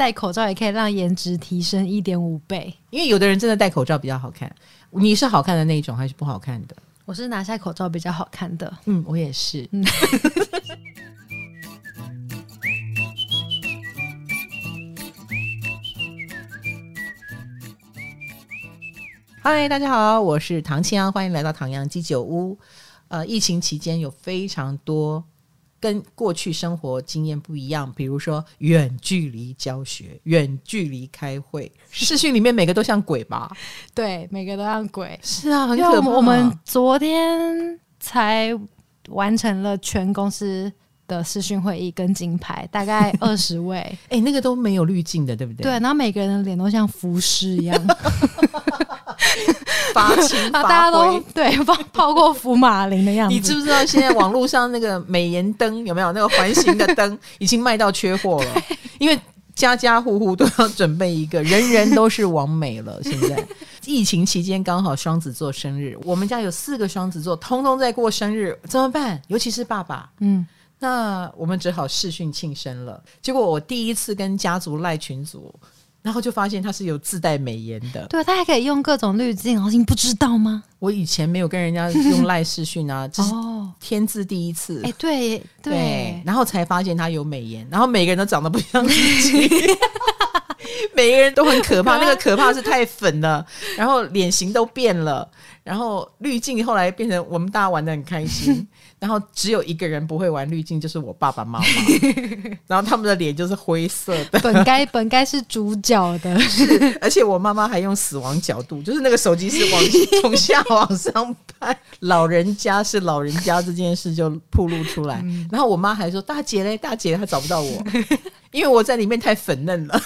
戴口罩也可以让颜值提升一点五倍。因为有的人真的戴口罩比较好看，你是好看的那一种还是不好看的？我是拿下口罩比较好看的。嗯，我也是。嗯 嗨，大家好，我是唐青阳，欢迎来到唐阳鸡酒屋。呃，疫情期间有非常多跟过去生活经验不一样，比如说远距离教学、远距离开会，视讯里面每个都像鬼吧？对，每个都像鬼。是啊，很可怕。我们昨天才完成了全公司的视讯会议跟金牌，大概 二十位。哎、欸，那个都没有滤镜的，对不对？对，然后每个人的脸都像浮尸一样。发青 发，大家都对泡泡过福马林的样子。你知不知道现在网络上那个美颜灯有没有那个环形的灯已经卖到缺货了？因为家家户户都要准备一个，人人都是王美了。现在疫情期间刚好双子座生日，我们家有四个双子座，通通在过生日，怎么办？尤其是爸爸，嗯，那我们只好视讯庆生了。结果我第一次跟家族赖群组。然后就发现他是有自带美颜的，对，他还可以用各种滤镜，你不知道吗？我以前没有跟人家用赖视讯啊，这是天字第一次。哎、对，对，然后才发现他有美颜，然后每个人都长得不像自己，每个人都很可怕，那个可怕是太粉了，然后脸型都变了。然后滤镜后来变成我们大家玩的很开心，然后只有一个人不会玩滤镜，就是我爸爸妈妈。然后他们的脸就是灰色的，本该本该是主角的，是，而且我妈妈还用死亡角度，就是那个手机是往从下往上拍，老人家是老人家这件事就暴露出来。然后我妈还说：“大姐嘞，大姐，她找不到我，因为我在里面太粉嫩了。”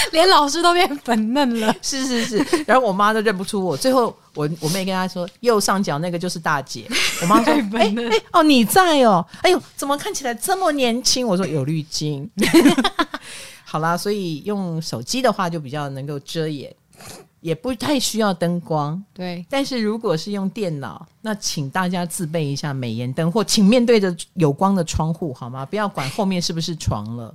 连老师都变粉嫩了，是是是，然后我妈都认不出我。最后我我妹跟她说，右上角那个就是大姐。我妈说：“ 哎哎、欸欸、哦，你在哦，哎呦，怎么看起来这么年轻？”我说：“有滤镜。”好啦，所以用手机的话就比较能够遮掩，也不太需要灯光。对，但是如果是用电脑，那请大家自备一下美颜灯，或请面对着有光的窗户好吗？不要管后面是不是床了。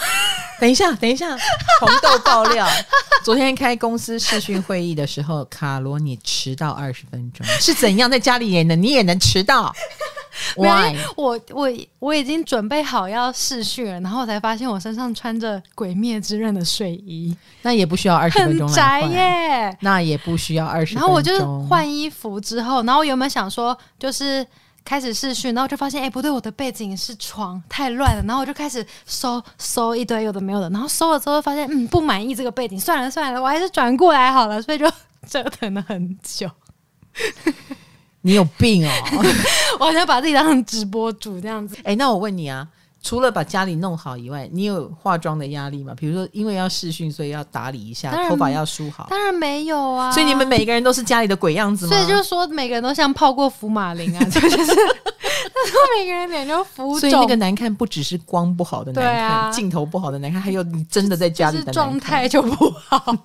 等一下，等一下，红豆爆料。昨天开公司视讯会议的时候，卡罗你迟到二十分钟，是怎样？在家里也能，你也能迟到？Why？我我我已经准备好要试训了，然后才发现我身上穿着《鬼灭之刃》的睡衣，那也不需要二十分钟来换。宅耶，那也不需要二十分钟。然后我就换衣服之后，然后我有没有想说，就是。开始试训，然后就发现，哎、欸，不对，我的背景是床，太乱了。然后我就开始搜搜一堆有的没有的，然后搜了之后发现，嗯，不满意这个背景，算了算了，我还是转过来好了。所以就折腾了很久。你有病哦！我好像把自己当成直播主这样子。哎、欸，那我问你啊。除了把家里弄好以外，你有化妆的压力吗？比如说，因为要试训，所以要打理一下头发，要梳好。当然没有啊！所以你们每个人都是家里的鬼样子吗？所以就是说，每个人都像泡过福马林啊，就是，他 说每个人脸就浮肿。所以那个难看不只是光不好的难看，镜、啊、头不好的难看，还有你真的在家里的状态就不好。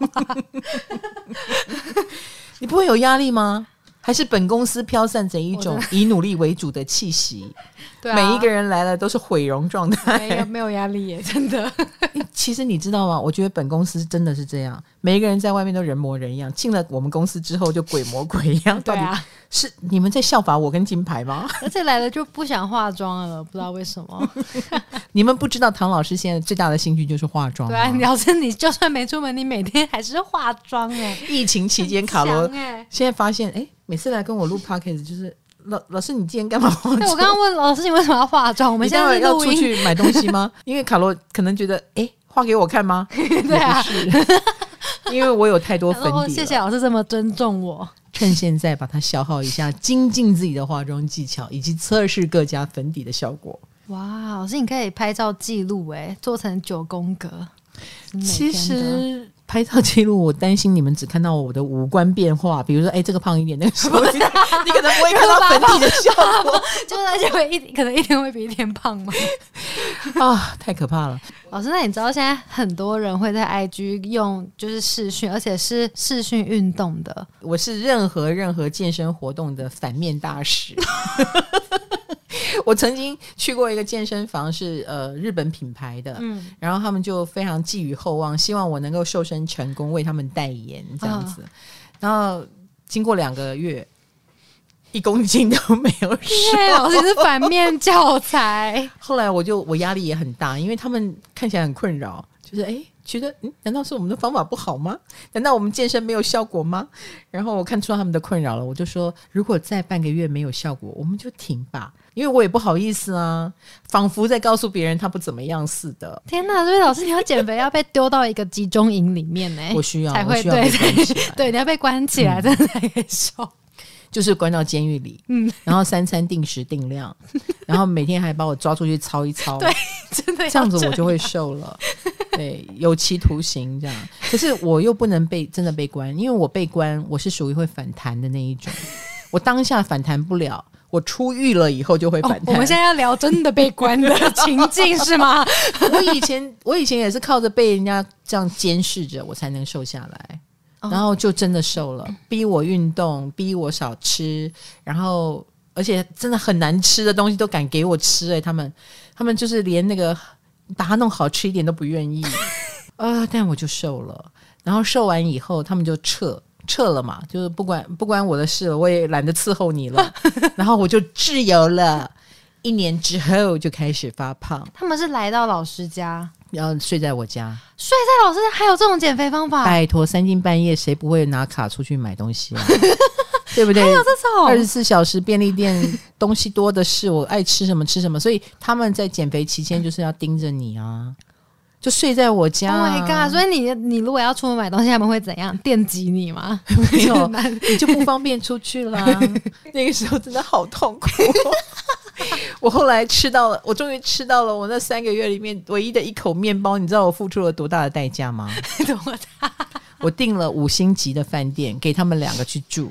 你不会有压力吗？还是本公司飘散着一种以努力为主的气息？对、啊，每一个人来了都是毁容状态，没有没有压力耶，真的。其实你知道吗？我觉得本公司真的是这样，每一个人在外面都人模人样，进了我们公司之后就鬼模鬼样。对啊，是你们在效法我跟金牌吗？而且来了就不想化妆了，不知道为什么。你们不知道唐老师现在最大的兴趣就是化妆。对啊，老师，你就算没出门，你每天还是化妆哎。疫情期间，卡罗现在发现，哎，每次来跟我录 podcast 就是。老老师，你今天干嘛化妆？对，我刚刚问老师，你为什么要化妆？我们现在要出去买东西吗？因为卡罗可能觉得，哎，画给我看吗？对啊，是因为我有太多粉底了。谢谢老师这么尊重我。趁现在把它消耗一下，精进自己的化妆技巧，以及测试各家粉底的效果。哇，老师，你可以拍照记录，哎，做成九宫格。其实。拍照记录，我担心你们只看到我的五官变化，比如说，哎、欸，这个胖一点，那个瘦一点，你可能不会看到粉底的效果，就是而且会一可能一天会比一天胖吗？啊，太可怕了！老师，那你知道现在很多人会在 IG 用就是视讯，而且是视讯运动的。我是任何任何健身活动的反面大使。我曾经去过一个健身房是，是呃日本品牌的，嗯，然后他们就非常寄予厚望，希望我能够瘦身成功，为他们代言这样子。哦、然后经过两个月，一公斤都没有瘦，老师是反面教材。后来我就我压力也很大，因为他们看起来很困扰，就是哎。诶觉得嗯，难道是我们的方法不好吗？难道我们健身没有效果吗？然后我看出他们的困扰了，我就说，如果再半个月没有效果，我们就停吧，因为我也不好意思啊，仿佛在告诉别人他不怎么样似的。天哪，所以老师你要减肥要被丢到一个集中营里面呢？我需要才会我需要对，对，你要被关起来，真的才可以瘦。就是关到监狱里，嗯，然后三餐定时定量，然后每天还把我抓出去操一操，对，真的这样子我就会瘦了，对，有期徒刑这样。可是我又不能被真的被关，因为我被关，我是属于会反弹的那一种。我当下反弹不了，我出狱了以后就会反弹。哦，我们现在要聊真的被关的情境是吗？我以前我以前也是靠着被人家这样监视着，我才能瘦下来。然后就真的瘦了，逼我运动，逼我少吃，然后而且真的很难吃的东西都敢给我吃哎、欸，他们他们就是连那个把它弄好吃一点都不愿意啊、呃，但我就瘦了。然后瘦完以后，他们就撤撤了嘛，就是不管不关我的事了，我也懒得伺候你了。然后我就自由了。一年之后就开始发胖。他们是来到老师家。然后睡在我家，睡在老师家还有这种减肥方法？拜托，三更半夜谁不会拿卡出去买东西啊？对不对？还有这种二十四小时便利店东西多的是，我爱吃什么吃什么。所以他们在减肥期间就是要盯着你啊，就睡在我家。Oh my god！所以你你如果要出门买东西，他们会怎样电击你吗？没有，你就不方便出去了。那个时候真的好痛苦。我后来吃到了，我终于吃到了我那三个月里面唯一的一口面包。你知道我付出了多大的代价吗？多大？我订了五星级的饭店给他们两个去住，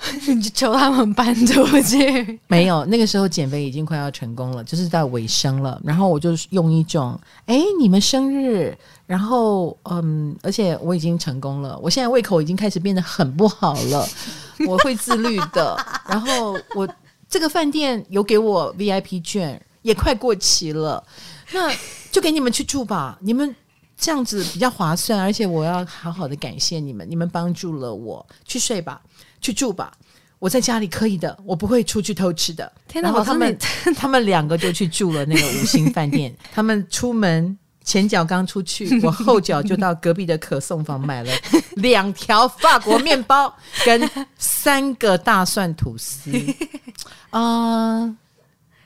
你就求他们搬出去？没有，那个时候减肥已经快要成功了，就是在尾声了。然后我就用一种，哎，你们生日，然后嗯，而且我已经成功了，我现在胃口已经开始变得很不好了，我会自律的。然后我。这个饭店有给我 VIP 券，也快过期了，那就给你们去住吧。你们这样子比较划算，而且我要好好的感谢你们，你们帮助了我。去睡吧，去住吧，我在家里可以的，我不会出去偷吃的。然后他们他们两个就去住了那个五星饭店，他们出门。前脚刚出去，我后脚就到隔壁的可颂坊买了 两条法国面包跟三个大蒜吐司，啊、呃，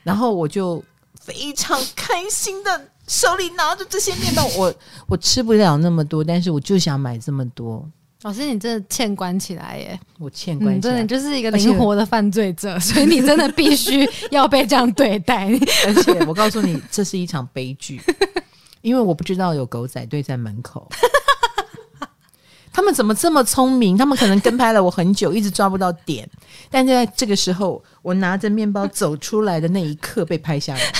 然后我就非常开心的手里拿着这些面包，我我吃不了那么多，但是我就想买这么多。老师，你真的欠关起来耶！我欠关起来，真的就是一个灵活的犯罪者，所以你真的必须要被这样对待。而且我告诉你，这是一场悲剧。因为我不知道有狗仔队在门口，他们怎么这么聪明？他们可能跟拍了我很久，一直抓不到点。但在这个时候，我拿着面包走出来的那一刻被拍下来。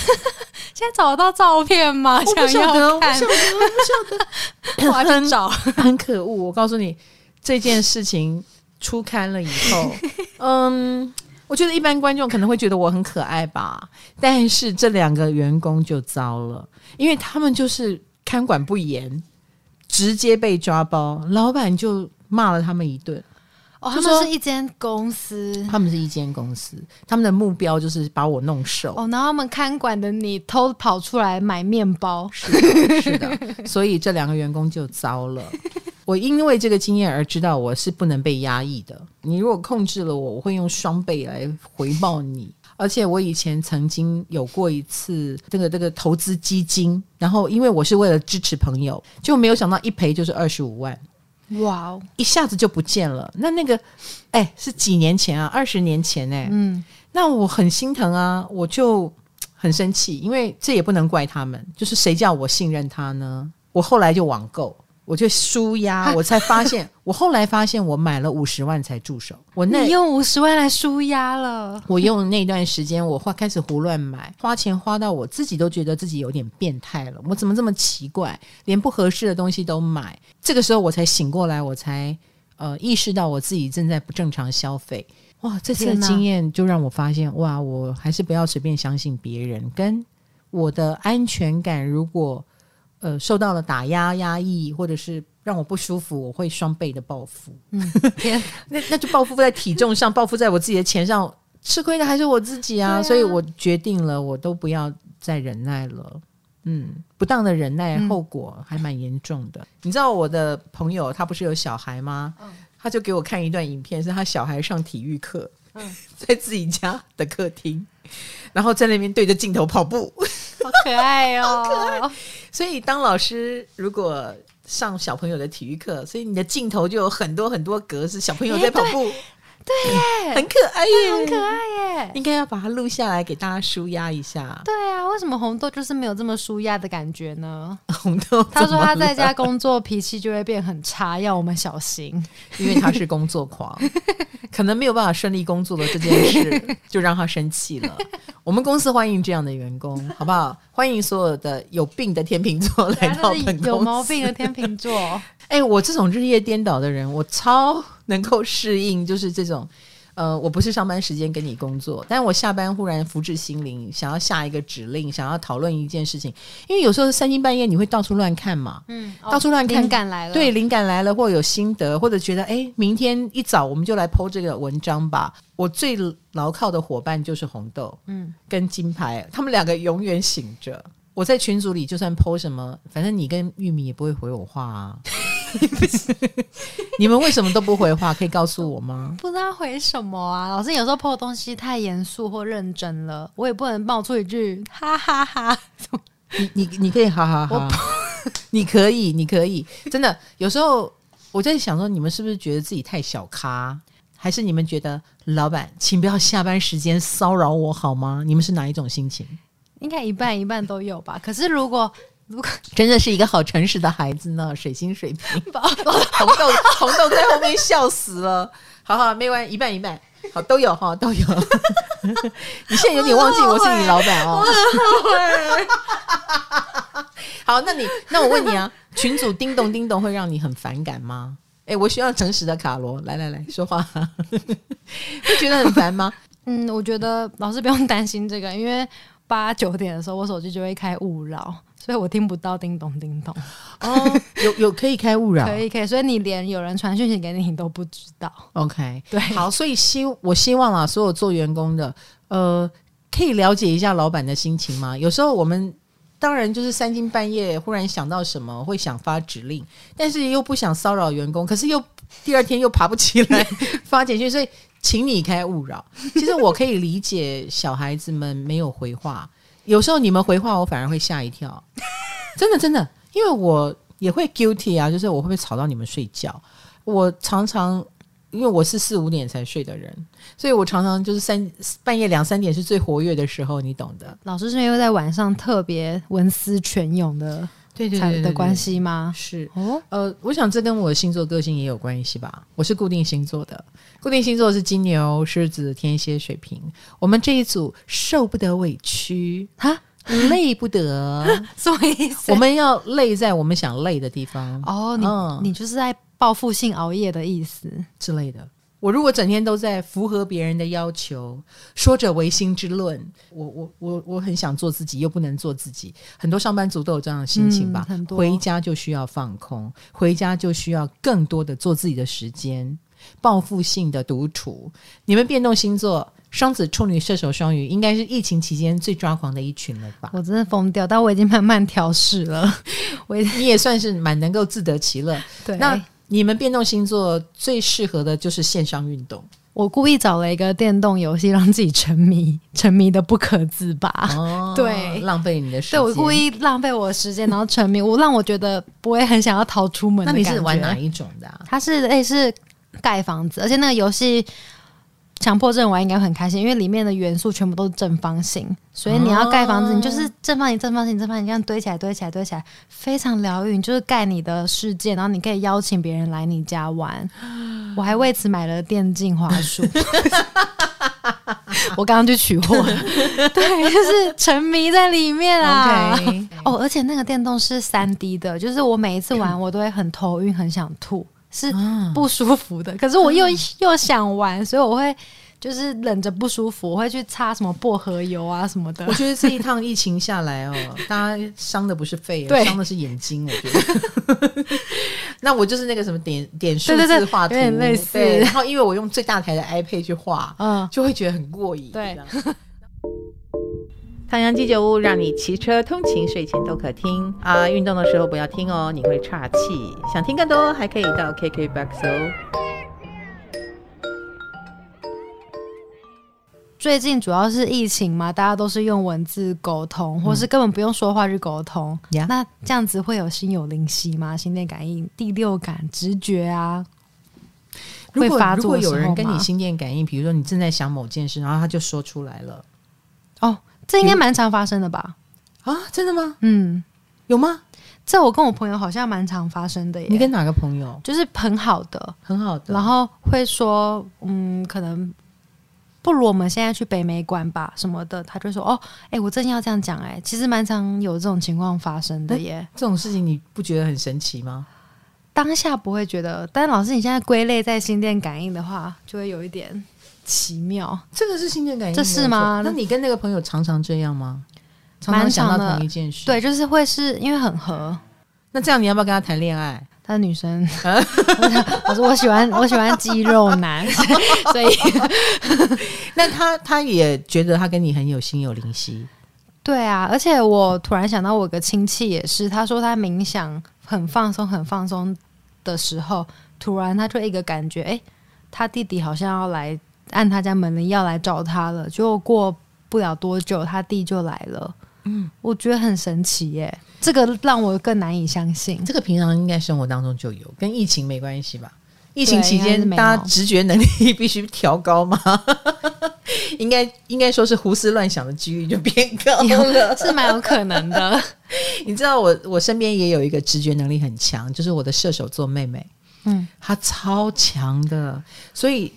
现在找得到照片吗？我不晓得，我不晓得，我不晓得，我要去找。很可恶！我告诉你，这件事情出刊了以后，嗯，我觉得一般观众可能会觉得我很可爱吧，但是这两个员工就糟了。因为他们就是看管不严，直接被抓包，老板就骂了他们一顿。哦，他们是一间公司，他们是一间公司，他们的目标就是把我弄瘦。哦，然后他们看管的你偷跑出来买面包，是的，是的，所以这两个员工就糟了。我因为这个经验而知道我是不能被压抑的。你如果控制了我，我会用双倍来回报你。而且我以前曾经有过一次这个这个投资基金，然后因为我是为了支持朋友，就没有想到一赔就是二十五万，哇哦，一下子就不见了。那那个，哎，是几年前啊，二十年前哎，嗯，那我很心疼啊，我就很生气，因为这也不能怪他们，就是谁叫我信任他呢？我后来就网购。我就输压，我才发现，我后来发现我买了五十万才住手。我那你用五十万来输压了。我用那段时间，我花开始胡乱买，花钱花到我自己都觉得自己有点变态了。我怎么这么奇怪，连不合适的东西都买？这个时候我才醒过来，我才呃意识到我自己正在不正常消费。哇，这次的经验就让我发现，哇，我还是不要随便相信别人。跟我的安全感，如果呃受到了打压、压抑，或者是让我不舒服，我会双倍的报复。那那就报复在体重上，报复在我自己的钱上，吃亏的还是我自己啊！啊所以我决定了，我都不要再忍耐了。嗯，不当的忍耐后果还蛮严重的。嗯、你知道我的朋友他不是有小孩吗？嗯他就给我看一段影片，是他小孩上体育课，嗯，在自己家的客厅，然后在那边对着镜头跑步，好可爱哦，好可爱。所以当老师如果上小朋友的体育课，所以你的镜头就有很多很多格子小朋友在跑步。对耶，很可爱耶，很可爱耶，应该要把它录下来给大家舒压一下。对啊，为什么红豆就是没有这么舒压的感觉呢？红豆他说他在家工作脾气就会变很差，要我们小心，因为他是工作狂，可能没有办法顺利工作的这件事就让他生气了。我们公司欢迎这样的员工，好不好？欢迎所有的有病的天秤座来到本公司。有毛病的天秤座，哎、欸，我这种日夜颠倒的人，我超 能够适应，就是这种。呃，我不是上班时间跟你工作，但我下班忽然福至心灵，想要下一个指令，想要讨论一件事情，因为有时候三更半夜你会到处乱看嘛，嗯，到处乱看，灵感来了，对，灵感来了，或者有心得，或者觉得哎，明天一早我们就来 po 这个文章吧。我最牢靠的伙伴就是红豆，嗯，跟金牌，他们两个永远醒着。我在群组里就算 po 什么，反正你跟玉米也不会回我话啊。你们为什么都不回话？可以告诉我吗？不知道回什么啊。老师有时候的东西太严肃或认真了，我也不能冒出一句哈哈哈哈。你你你可以哈哈哈，你可以你可以，真的有时候我在想说，你们是不是觉得自己太小咖，还是你们觉得老板，请不要下班时间骚扰我好吗？你们是哪一种心情？应该一半一半都有吧。可是如果如果真的是一个好诚实的孩子呢？水星水瓶，红豆红豆在后面笑死了。好好，没关系，一半一半，好都有哈，都有。你现在有点忘记我是你老板哦。好，那你那我问你啊，群主叮咚叮咚会让你很反感吗？哎，我需要诚实的卡罗，来来来说话，会觉得很烦吗？嗯，我觉得老师不用担心这个，因为。八九点的时候，我手机就会开勿扰，所以我听不到叮咚叮咚。哦，有有可以开勿扰，可以可以，所以你连有人传讯息给你，你都不知道。OK，对，好，所以希我希望啊，所有做员工的，呃，可以了解一下老板的心情吗？有时候我们当然就是三更半夜忽然想到什么，会想发指令，但是又不想骚扰员工，可是又第二天又爬不起来 发简讯，所以。请你开勿扰。其实我可以理解小孩子们没有回话，有时候你们回话，我反而会吓一跳。真的真的，因为我也会 guilty 啊，就是我会不会吵到你们睡觉？我常常因为我是四五点才睡的人，所以我常常就是三半夜两三点是最活跃的时候，你懂的。老师是因为在晚上特别文思泉涌的。对对，对的关系吗？是哦，呃，我想这跟我的星座个性也有关系吧。我是固定星座的，固定星座是金牛、狮子、天蝎、水瓶。我们这一组受不得委屈哈，累不得，什么意思？我们要累在我们想累的地方。哦，你、嗯、你就是在报复性熬夜的意思之类的。我如果整天都在符合别人的要求，说着违心之论，我我我我很想做自己，又不能做自己。很多上班族都有这样的心情吧？嗯、很多。回家就需要放空，回家就需要更多的做自己的时间，报复性的独处。你们变动星座，双子、处女、射手、双鱼，应该是疫情期间最抓狂的一群了吧？我真的疯掉，但我已经慢慢调试了。我也你也算是蛮能够自得其乐。对，那。你们变动星座最适合的就是线上运动。我故意找了一个电动游戏，让自己沉迷，沉迷的不可自拔。哦，对，浪费你的时间。对，我故意浪费我的时间，然后沉迷，我让我觉得不会很想要逃出门。那你是玩哪一种的啊？它是类似盖房子，而且那个游戏。强迫症玩应该很开心，因为里面的元素全部都是正方形，所以你要盖房子，你就是正方形、正方形、正方形这样堆起来、堆起来、堆起来，非常疗愈。你就是盖你的世界，然后你可以邀请别人来你家玩。我还为此买了电竞滑鼠，我刚刚去取货，对，就是沉迷在里面啊。哦，而且那个电动是三 D 的，就是我每一次玩我都会很头晕、很想吐。是不舒服的，可是我又、嗯、又想玩，所以我会就是忍着不舒服，我会去擦什么薄荷油啊什么的。我觉得这一趟疫情下来哦，大家伤的不是肺，对伤的是眼睛。我觉得，那我就是那个什么点点数字画图，有点类似。然后因为我用最大台的 iPad 去画，嗯，就会觉得很过瘾。对。唐阳鸡酒屋让你骑车通勤睡前都可听啊，运动的时候不要听哦，你会岔气。想听更多，还可以到 KKBOX 哦。最近主要是疫情嘛，大家都是用文字沟通，或是根本不用说话去沟通。嗯、那这样子会有心有灵犀吗？心电感应、第六感、直觉啊，会发作。如果有人跟你心电感应，比如说你正在想某件事，然后他就说出来了，哦。这应该蛮常发生的吧？啊，真的吗？嗯，有吗？这我跟我朋友好像蛮常发生的耶。你跟哪个朋友？就是很好的，很好的。然后会说，嗯，可能不如我们现在去北美馆吧，什么的。他就说，哦，哎，我真要这样讲，哎，其实蛮常有这种情况发生的耶。这种事情你不觉得很神奇吗？当下不会觉得，但老师你现在归类在心电感应的话，就会有一点。奇妙，这个是心电感应，这是吗？那你跟那个朋友常常这样吗？常常想到同一件事，对，就是会是因为很合。那这样你要不要跟他谈恋爱？他是女生，我说我喜欢我喜欢肌肉男，所以那他他也觉得他跟你很有心有灵犀。对啊，而且我突然想到，我个亲戚也是，他说他冥想很放松很放松的时候，突然他就一个感觉，哎，他弟弟好像要来。按他家门铃要来找他了，就过不了多久，他弟就来了。嗯，我觉得很神奇耶，这个让我更难以相信。这个平常应该生活当中就有，跟疫情没关系吧？疫情期间大家直觉能力必须调高吗？应该应该说是胡思乱想的几率就变高了，是蛮有可能的。你知道我我身边也有一个直觉能力很强，就是我的射手座妹妹，嗯，她超强的，所以。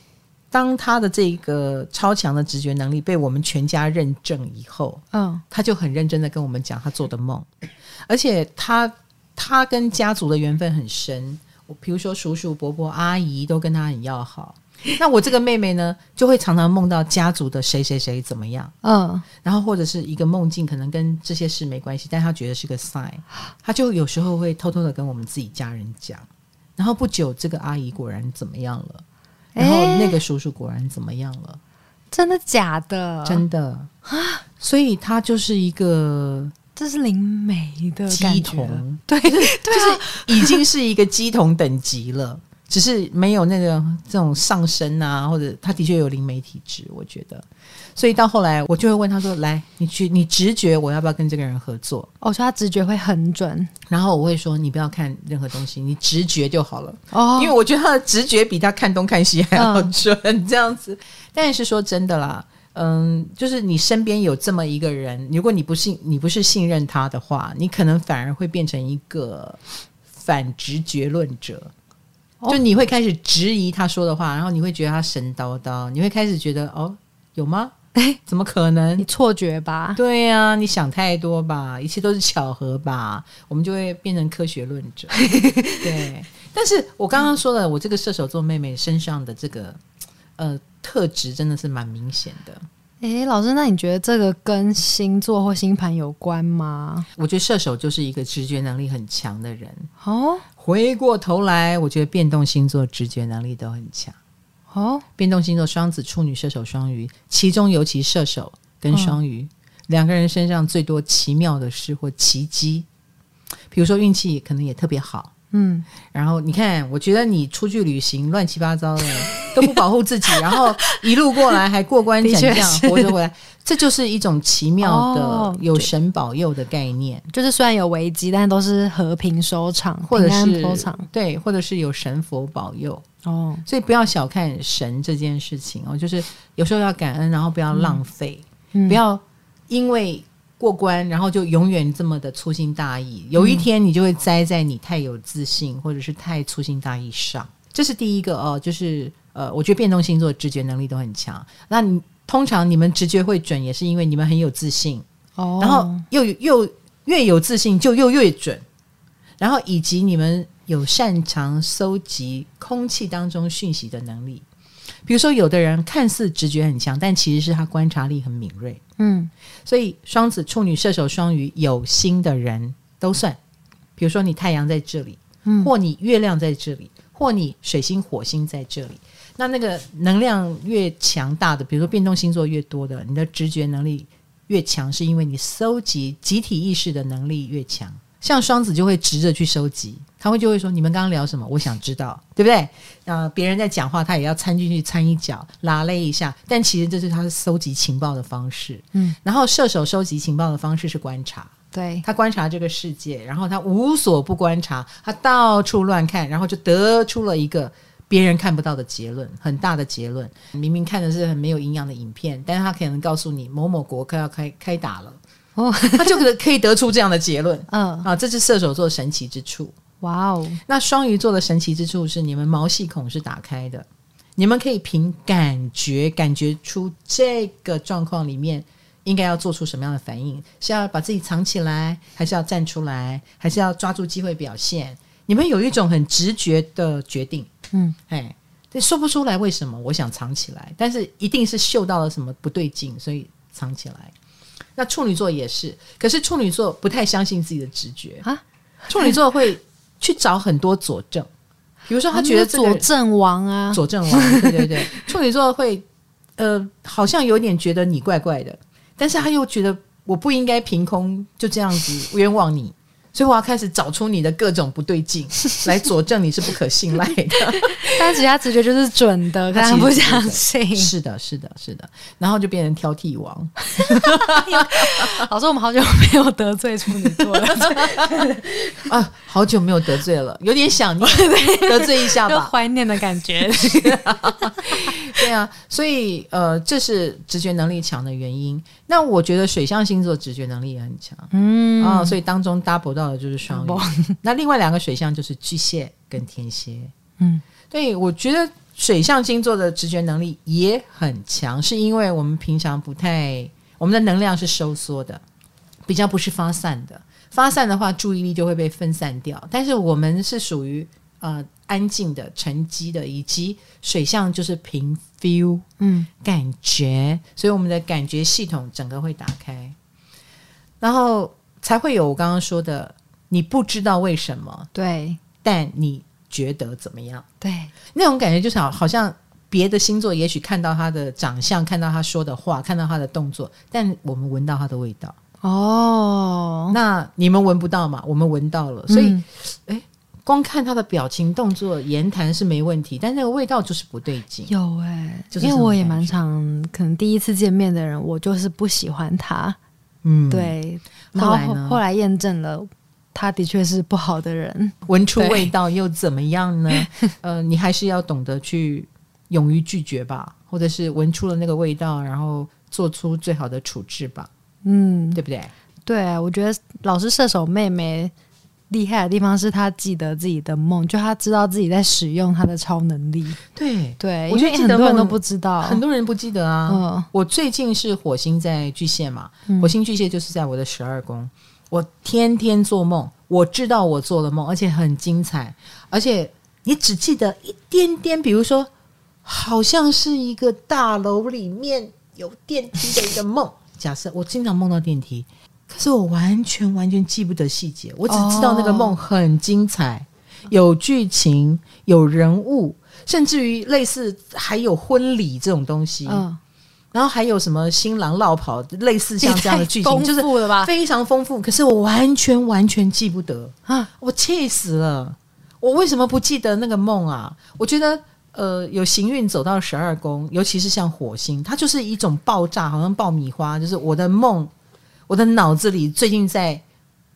当他的这个超强的直觉能力被我们全家认证以后，嗯，他就很认真的跟我们讲他做的梦，而且他他跟家族的缘分很深，我比如说叔叔伯伯阿姨都跟他很要好，那我这个妹妹呢，就会常常梦到家族的谁谁谁怎么样，嗯，然后或者是一个梦境可能跟这些事没关系，但他觉得是个 sign，他就有时候会偷偷的跟我们自己家人讲，然后不久这个阿姨果然怎么样了。然后那个叔叔果然怎么样了？真的假的？真的啊！所以他就是一个，这是灵媒的鸡童，对对，就是已经是一个鸡童等级了，只是没有那个这种上升啊，或者他的确有灵媒体质，我觉得。所以到后来，我就会问他说：“来，你去，你直觉我要不要跟这个人合作？”我说他直觉会很准，然后我会说：“你不要看任何东西，你直觉就好了。”哦，因为我觉得他的直觉比他看东看西还要准，嗯、这样子。但是说真的啦，嗯，就是你身边有这么一个人，如果你不信，你不是信任他的话，你可能反而会变成一个反直觉论者，哦、就你会开始质疑他说的话，然后你会觉得他神叨叨，你会开始觉得哦，有吗？哎，怎么可能？你错觉吧？对呀、啊，你想太多吧？一切都是巧合吧？我们就会变成科学论者。对，但是我刚刚说的，我这个射手座妹妹身上的这个呃特质，真的是蛮明显的。哎，老师，那你觉得这个跟星座或星盘有关吗？我觉得射手就是一个直觉能力很强的人。哦，回过头来，我觉得变动星座直觉能力都很强。哦，变动星座双子、处女、射手、双鱼，其中尤其射手跟双鱼、嗯、两个人身上最多奇妙的事或奇迹，比如说运气可能也特别好。嗯，然后你看，我觉得你出去旅行乱七八糟的都不保护自己，然后一路过来还过关斩将 活着回来，这就是一种奇妙的有神保佑的概念。就是虽然有危机，但都是和平收场，或者是收场，对，或者是有神佛保佑。哦，所以不要小看神这件事情哦，就是有时候要感恩，然后不要浪费，不要因为过关，然后就永远这么的粗心大意。有一天你就会栽在你太有自信或者是太粗心大意上。这是第一个哦，就是呃，我觉得变动星座直觉能力都很强。那你通常你们直觉会准，也是因为你们很有自信哦，然后又又越有自信就又越准，然后以及你们。有擅长搜集空气当中讯息的能力，比如说，有的人看似直觉很强，但其实是他观察力很敏锐。嗯，所以双子、处女、射手、双鱼有心的人都算。比如说，你太阳在这里，嗯，或你月亮在这里，或你水星、火星在这里，那那个能量越强大的，比如说变动星座越多的，你的直觉能力越强，是因为你搜集集体意识的能力越强。像双子就会直着去收集，他会就会说：“你们刚刚聊什么？我想知道，对不对？”呃，别人在讲话，他也要掺进去掺一脚，拉勒一下。但其实这是他收集情报的方式。嗯，然后射手收集情报的方式是观察，对，他观察这个世界，然后他无所不观察，他到处乱看，然后就得出了一个别人看不到的结论，很大的结论。明明看的是很没有营养的影片，但是他可能告诉你某某国快要开开打了。哦，他就可可以得出这样的结论，嗯。啊，这是射手座神奇之处。哇哦，那双鱼座的神奇之处是你们毛细孔是打开的，你们可以凭感觉感觉出这个状况里面应该要做出什么样的反应，是要把自己藏起来，还是要站出来，还是要抓住机会表现？你们有一种很直觉的决定，嗯，哎，这说不出来为什么我想藏起来，但是一定是嗅到了什么不对劲，所以藏起来。那处女座也是，可是处女座不太相信自己的直觉啊。处女座会去找很多佐证，比如说他觉得、这个、佐证王啊，佐证王，对对对。处女座会呃，好像有点觉得你怪怪的，但是他又觉得我不应该凭空就这样子冤枉你。所以我要开始找出你的各种不对劲，来佐证你是不可信赖的。但其实他直觉就是准的，他不相信。是的，是的，是的。然后就变成挑剔王。老师，我们好久没有得罪处女座了啊，好久没有得罪了，有点想念，得罪一下吧，怀念的感觉。对啊，所以呃，这是直觉能力强的原因。那我觉得水象星座直觉能力也很强，嗯啊，所以当中 double 到的就是双鱼。嗯、那另外两个水象就是巨蟹跟天蝎，嗯，对，我觉得水象星座的直觉能力也很强，是因为我们平常不太，我们的能量是收缩的，比较不是发散的。发散的话，注意力就会被分散掉。但是我们是属于呃。安静的、沉积的，以及水象就是凭 feel，嗯，感觉，所以我们的感觉系统整个会打开，然后才会有我刚刚说的，你不知道为什么，对，但你觉得怎么样？对，那种感觉就是好，好像别的星座也许看到他的长相，看到他说的话，看到他的动作，但我们闻到他的味道。哦，那你们闻不到嘛？我们闻到了，所以，哎、嗯。光看他的表情、动作、言谈是没问题，但那个味道就是不对劲。有哎、欸，就是因为我也蛮常，可能第一次见面的人，我就是不喜欢他。嗯，对。然后后来呢？后来验证了，他的确是不好的人。闻出味道又怎么样呢？呃，你还是要懂得去勇于拒绝吧，或者是闻出了那个味道，然后做出最好的处置吧。嗯，对不对？对啊，我觉得老师射手妹妹。厉害的地方是她记得自己的梦，就她知道自己在使用她的超能力。对对，我觉得很多人都不知道，很多人不记得啊。嗯，我最近是火星在巨蟹嘛，嗯、火星巨蟹就是在我的十二宫，我天天做梦，我知道我做了梦，而且很精彩，而且你只记得一点点，比如说好像是一个大楼里面有电梯的一个梦。假设我经常梦到电梯。可是我完全完全记不得细节，我只知道那个梦很精彩，哦、有剧情、有人物，甚至于类似还有婚礼这种东西。嗯，然后还有什么新郎落跑，类似像这样的剧情，就是非常丰富。可是我完全完全记不得啊！我气死了！我为什么不记得那个梦啊？我觉得呃，有行运走到十二宫，尤其是像火星，它就是一种爆炸，好像爆米花，就是我的梦。我的脑子里最近在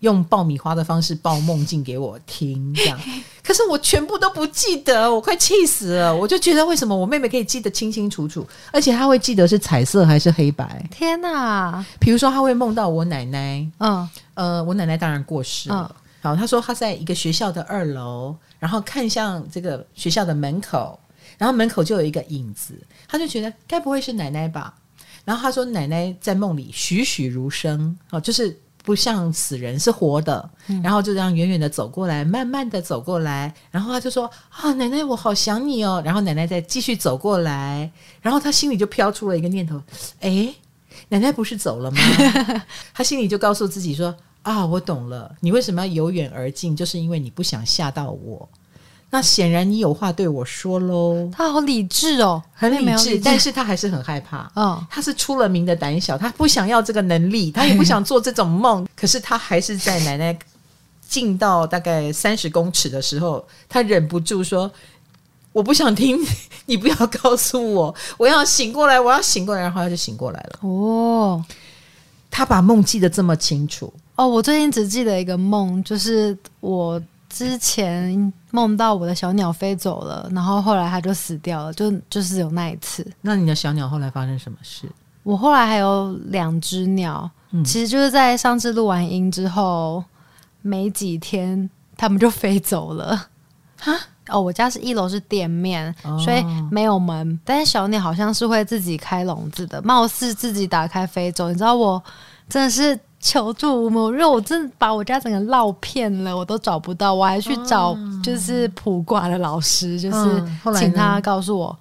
用爆米花的方式爆梦境给我听，这样，可是我全部都不记得，我快气死了。我就觉得为什么我妹妹可以记得清清楚楚，而且她会记得是彩色还是黑白？天哪！比如说，她会梦到我奶奶，嗯，呃，我奶奶当然过世了。嗯、好，她说她在一个学校的二楼，然后看向这个学校的门口，然后门口就有一个影子，他就觉得该不会是奶奶吧？然后他说，奶奶在梦里栩栩如生，哦，就是不像死人，是活的。嗯、然后就这样远远的走过来，慢慢的走过来。然后他就说：“啊，奶奶，我好想你哦。”然后奶奶再继续走过来，然后他心里就飘出了一个念头：“哎，奶奶不是走了吗？” 他心里就告诉自己说：“啊，我懂了，你为什么要由远而近，就是因为你不想吓到我。”那显然你有话对我说喽。他好理智哦，很理智，但是他还是很害怕。嗯，他是出了名的胆小，他不想要这个能力，他也不想做这种梦。可是他还是在奶奶近到大概三十公尺的时候，他忍不住说：“我不想听，你不要告诉我，我要醒过来，我要醒过来。”然后他就醒过来了。哦，他把梦记得这么清楚。哦，我最近只记得一个梦，就是我。之前梦到我的小鸟飞走了，然后后来它就死掉了，就就是有那一次。那你的小鸟后来发生什么事？我后来还有两只鸟，嗯、其实就是在上次录完音之后没几天，它们就飞走了。哈？哦，我家是一楼是店面，哦、所以没有门，但是小鸟好像是会自己开笼子的，貌似自己打开飞走。你知道我真的是。求助无门，因为我真的把我家整个绕遍了，我都找不到，我还去找就是普卦的老师，就是请他告诉我。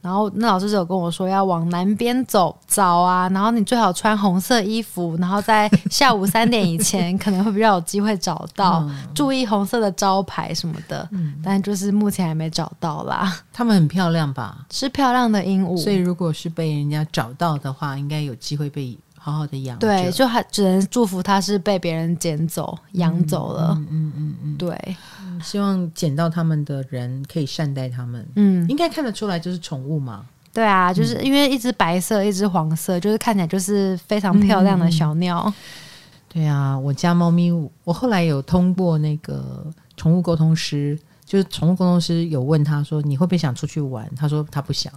然后那老师就有跟我说要往南边走找啊，然后你最好穿红色衣服，然后在下午三点以前可能会比较有机会找到，注意红色的招牌什么的。但就是目前还没找到啦。他们很漂亮吧？是漂亮的鹦鹉，所以如果是被人家找到的话，应该有机会被。好好的养，对，就还只能祝福他是被别人捡走、养走了。嗯嗯嗯，对，希望捡到他们的人可以善待他们。嗯，应该看得出来就是宠物嘛。对啊，就是因为一只白色，一只黄色，就是看起来就是非常漂亮的小鸟。嗯、对啊，我家猫咪，我后来有通过那个宠物沟通师，就是宠物沟通师有问他说，你会不会想出去玩？他说他不想，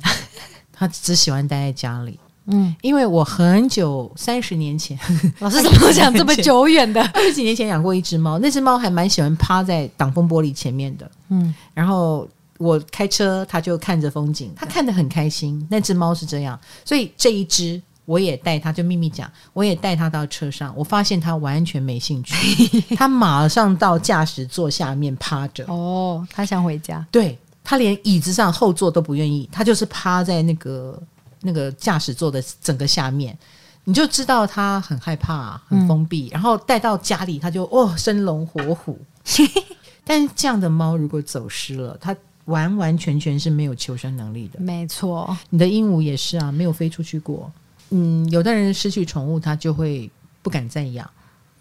他只喜欢待在家里。嗯，因为我很久三十年前，老师怎么讲这么久远的？二十几年前养过一只猫，那只猫还蛮喜欢趴在挡风玻璃前面的。嗯，然后我开车，它就看着风景，它看得很开心。那只猫是这样，所以这一只我也带它，就秘密讲，我也带它到车上，我发现它完全没兴趣，它马上到驾驶座下面趴着。哦，它想回家，对，它连椅子上后座都不愿意，它就是趴在那个。那个驾驶座的整个下面，你就知道他很害怕，很封闭。嗯、然后带到家里，他就哦生龙活虎。但是这样的猫如果走失了，它完完全全是没有求生能力的。没错，你的鹦鹉也是啊，没有飞出去过。嗯，有的人失去宠物，他就会不敢再养。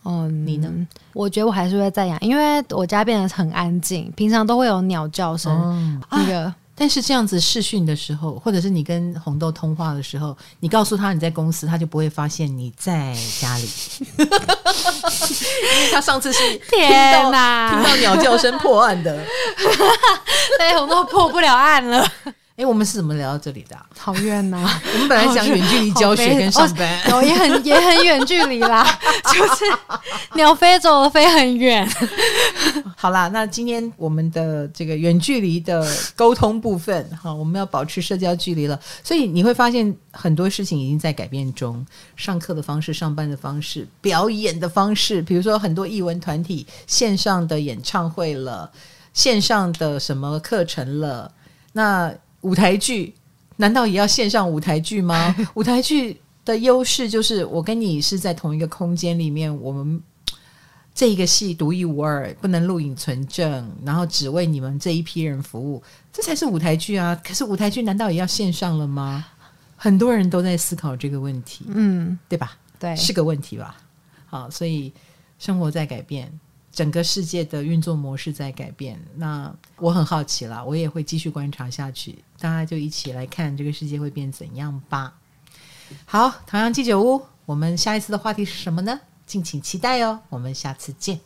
哦，你呢？我觉得我还是会再养，因为我家变得很安静，平常都会有鸟叫声。哦、那个。啊但是这样子试训的时候，或者是你跟红豆通话的时候，你告诉他你在公司，他就不会发现你在家里，因为他上次是天哪，听到鸟叫声破案的，对，红豆破不了案了。哎，我们是怎么聊到这里的？好远呐！我们本来讲远距离教学跟上班，哦，也很也很远距离啦，就是鸟飞走了，飞很远。好啦，那今天我们的这个远距离的沟通部分，哈，我们要保持社交距离了，所以你会发现很多事情已经在改变中。上课的方式、上班的方式、表演的方式，比如说很多艺文团体线上的演唱会了，线上的什么课程了，那。舞台剧难道也要线上舞台剧吗？舞台剧的优势就是我跟你是在同一个空间里面，我们 这一个戏独一无二，不能录影存证，然后只为你们这一批人服务，这才是舞台剧啊！可是舞台剧难道也要线上了吗？很多人都在思考这个问题，嗯，对吧？对，是个问题吧？好，所以生活在改变。整个世界的运作模式在改变，那我很好奇了，我也会继续观察下去。大家就一起来看这个世界会变怎样吧。好，唐阳鸡酒屋，我们下一次的话题是什么呢？敬请期待哦，我们下次见。